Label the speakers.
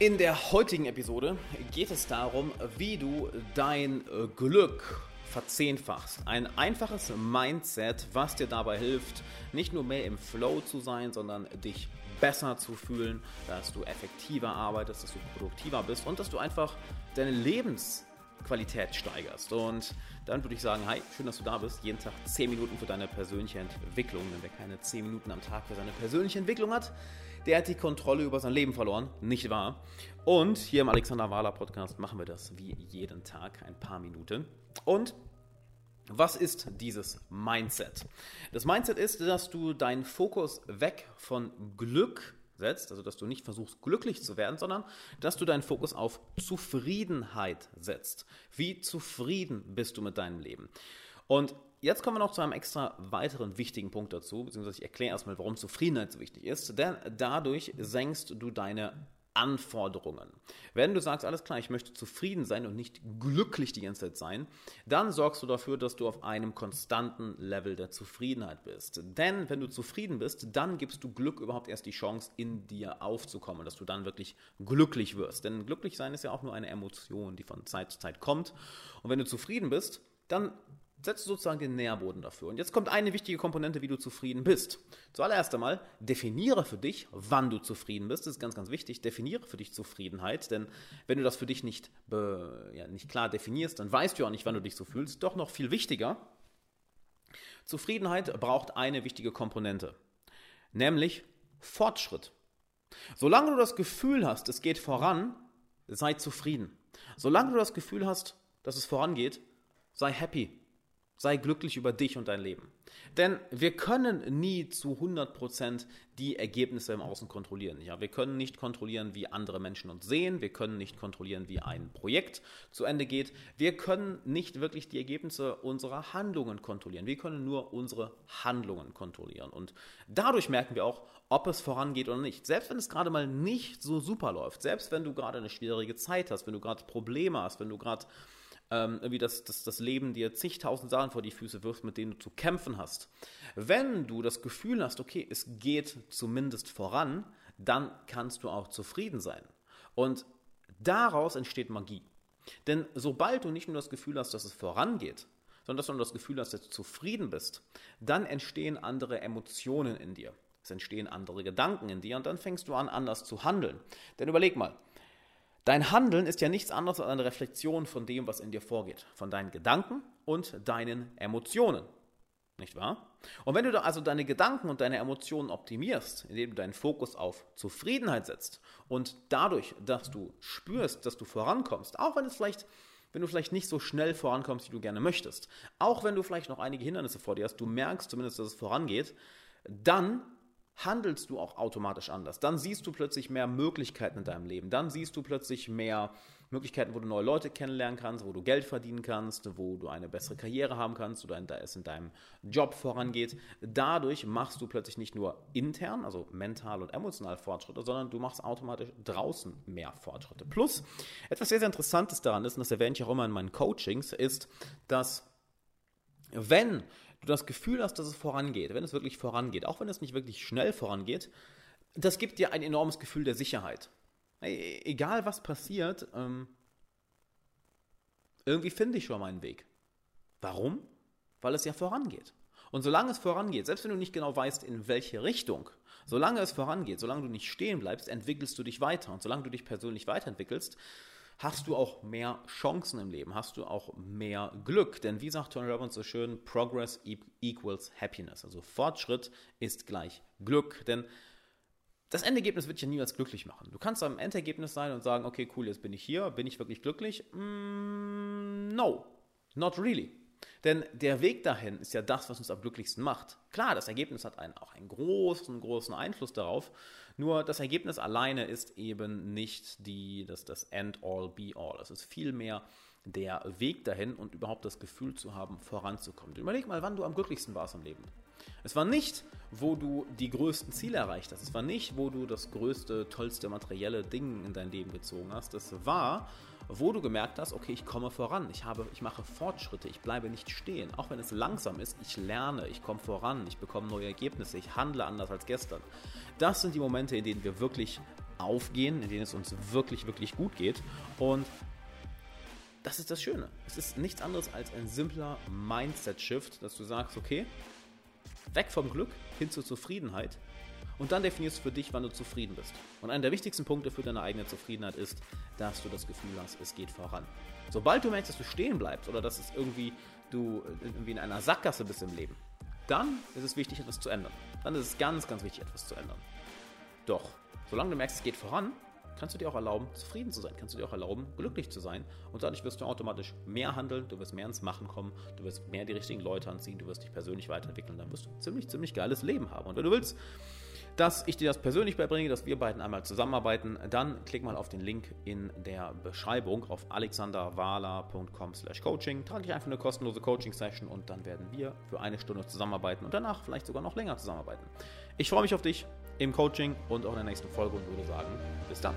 Speaker 1: In der heutigen Episode geht es darum, wie du dein Glück verzehnfachst. Ein einfaches Mindset, was dir dabei hilft, nicht nur mehr im Flow zu sein, sondern dich besser zu fühlen, dass du effektiver arbeitest, dass du produktiver bist und dass du einfach deine Lebensqualität steigerst. Und dann würde ich sagen, hi, schön, dass du da bist. Jeden Tag 10 Minuten für deine persönliche Entwicklung. Denn wer keine 10 Minuten am Tag für seine persönliche Entwicklung hat, der hat die Kontrolle über sein Leben verloren, nicht wahr? Und hier im Alexander Wahler Podcast machen wir das wie jeden Tag ein paar Minuten. Und was ist dieses Mindset? Das Mindset ist, dass du deinen Fokus weg von Glück setzt, also dass du nicht versuchst glücklich zu werden, sondern dass du deinen Fokus auf Zufriedenheit setzt. Wie zufrieden bist du mit deinem Leben? Und Jetzt kommen wir noch zu einem extra weiteren wichtigen Punkt dazu, beziehungsweise ich erkläre erstmal, warum Zufriedenheit so wichtig ist, denn dadurch senkst du deine Anforderungen. Wenn du sagst, alles klar, ich möchte zufrieden sein und nicht glücklich die ganze Zeit sein, dann sorgst du dafür, dass du auf einem konstanten Level der Zufriedenheit bist. Denn wenn du zufrieden bist, dann gibst du Glück überhaupt erst die Chance, in dir aufzukommen, dass du dann wirklich glücklich wirst. Denn glücklich sein ist ja auch nur eine Emotion, die von Zeit zu Zeit kommt. Und wenn du zufrieden bist, dann setzt sozusagen den Nährboden dafür. Und jetzt kommt eine wichtige Komponente, wie du zufrieden bist. Zuallererst einmal, definiere für dich, wann du zufrieden bist. Das ist ganz, ganz wichtig. Definiere für dich Zufriedenheit, denn wenn du das für dich nicht, ja, nicht klar definierst, dann weißt du auch nicht, wann du dich so fühlst. Doch noch viel wichtiger, Zufriedenheit braucht eine wichtige Komponente, nämlich Fortschritt. Solange du das Gefühl hast, es geht voran, sei zufrieden. Solange du das Gefühl hast, dass es vorangeht, sei happy, Sei glücklich über dich und dein Leben. Denn wir können nie zu 100% die Ergebnisse im Außen kontrollieren. Ja, wir können nicht kontrollieren, wie andere Menschen uns sehen. Wir können nicht kontrollieren, wie ein Projekt zu Ende geht. Wir können nicht wirklich die Ergebnisse unserer Handlungen kontrollieren. Wir können nur unsere Handlungen kontrollieren. Und dadurch merken wir auch, ob es vorangeht oder nicht. Selbst wenn es gerade mal nicht so super läuft, selbst wenn du gerade eine schwierige Zeit hast, wenn du gerade Probleme hast, wenn du gerade ähm, irgendwie das, das, das Leben dir zigtausend Sachen vor die Füße wirft, mit denen du zu kämpfen hast. Wenn du das Gefühl hast, okay, es geht zumindest voran, dann kannst du auch zufrieden sein. Und daraus entsteht Magie. Denn sobald du nicht nur das Gefühl hast, dass es vorangeht, sondern dass du das Gefühl hast, dass du zufrieden bist, dann entstehen andere Emotionen in dir. Es entstehen andere Gedanken in dir und dann fängst du an, anders zu handeln. Denn überleg mal, Dein Handeln ist ja nichts anderes als eine Reflexion von dem, was in dir vorgeht, von deinen Gedanken und deinen Emotionen. Nicht wahr? Und wenn du also deine Gedanken und deine Emotionen optimierst, indem du deinen Fokus auf Zufriedenheit setzt und dadurch, dass du spürst, dass du vorankommst, auch wenn es vielleicht wenn du vielleicht nicht so schnell vorankommst, wie du gerne möchtest, auch wenn du vielleicht noch einige Hindernisse vor dir hast, du merkst zumindest, dass es vorangeht, dann handelst du auch automatisch anders. Dann siehst du plötzlich mehr Möglichkeiten in deinem Leben. Dann siehst du plötzlich mehr Möglichkeiten, wo du neue Leute kennenlernen kannst, wo du Geld verdienen kannst, wo du eine bessere Karriere haben kannst oder es in deinem Job vorangeht. Dadurch machst du plötzlich nicht nur intern, also mental und emotional Fortschritte, sondern du machst automatisch draußen mehr Fortschritte. Plus, etwas sehr, sehr Interessantes daran ist, und das erwähne ich auch immer in meinen Coachings, ist, dass wenn du das Gefühl hast, dass es vorangeht, wenn es wirklich vorangeht, auch wenn es nicht wirklich schnell vorangeht, das gibt dir ein enormes Gefühl der Sicherheit. Egal was passiert, ähm, irgendwie finde ich schon meinen Weg. Warum? Weil es ja vorangeht. Und solange es vorangeht, selbst wenn du nicht genau weißt, in welche Richtung, solange es vorangeht, solange du nicht stehen bleibst, entwickelst du dich weiter. Und solange du dich persönlich weiterentwickelst, hast du auch mehr Chancen im Leben, hast du auch mehr Glück. Denn wie sagt Tony Robbins so schön, Progress e-, equals Happiness. Also Fortschritt ist gleich Glück. Denn das Endergebnis wird dich ja niemals glücklich machen. Du kannst am Endergebnis sein und sagen, okay, cool, jetzt bin ich hier, bin ich wirklich glücklich? Mm, no, not really. Denn der Weg dahin ist ja das, was uns am glücklichsten macht. Klar, das Ergebnis hat einen, auch einen großen, großen Einfluss darauf. Nur das Ergebnis alleine ist eben nicht die, das, das End-all, Be-all. Es ist vielmehr der Weg dahin und überhaupt das Gefühl zu haben, voranzukommen. Überleg mal, wann du am glücklichsten warst im Leben. Es war nicht, wo du die größten Ziele erreicht hast. Es war nicht, wo du das größte, tollste materielle Ding in dein Leben gezogen hast. Es war, wo du gemerkt hast, okay, ich komme voran, ich, habe, ich mache Fortschritte, ich bleibe nicht stehen. Auch wenn es langsam ist, ich lerne, ich komme voran, ich bekomme neue Ergebnisse, ich handle anders als gestern. Das sind die Momente, in denen wir wirklich aufgehen, in denen es uns wirklich, wirklich gut geht. Und das ist das Schöne. Es ist nichts anderes als ein simpler Mindset-Shift, dass du sagst, okay, weg vom Glück hin zur Zufriedenheit. Und dann definierst du für dich, wann du zufrieden bist. Und einer der wichtigsten Punkte für deine eigene Zufriedenheit ist, dass du das Gefühl hast, es geht voran. Sobald du merkst, dass du stehen bleibst oder dass es irgendwie du irgendwie in einer Sackgasse bist im Leben, dann ist es wichtig, etwas zu ändern. Dann ist es ganz, ganz wichtig, etwas zu ändern. Doch, solange du merkst, es geht voran, kannst du dir auch erlauben, zufrieden zu sein, kannst du dir auch erlauben, glücklich zu sein. Und dadurch wirst du automatisch mehr handeln, du wirst mehr ins Machen kommen, du wirst mehr die richtigen Leute anziehen, du wirst dich persönlich weiterentwickeln, dann wirst du ein ziemlich, ziemlich geiles Leben haben. Und wenn du willst, dass ich dir das persönlich beibringe, dass wir beiden einmal zusammenarbeiten, dann klick mal auf den Link in der Beschreibung auf alexanderwala.com slash coaching. Trage dich einfach eine kostenlose Coaching-Session und dann werden wir für eine Stunde zusammenarbeiten und danach vielleicht sogar noch länger zusammenarbeiten. Ich freue mich auf dich im Coaching und auch in der nächsten Folge und würde sagen, bis dann.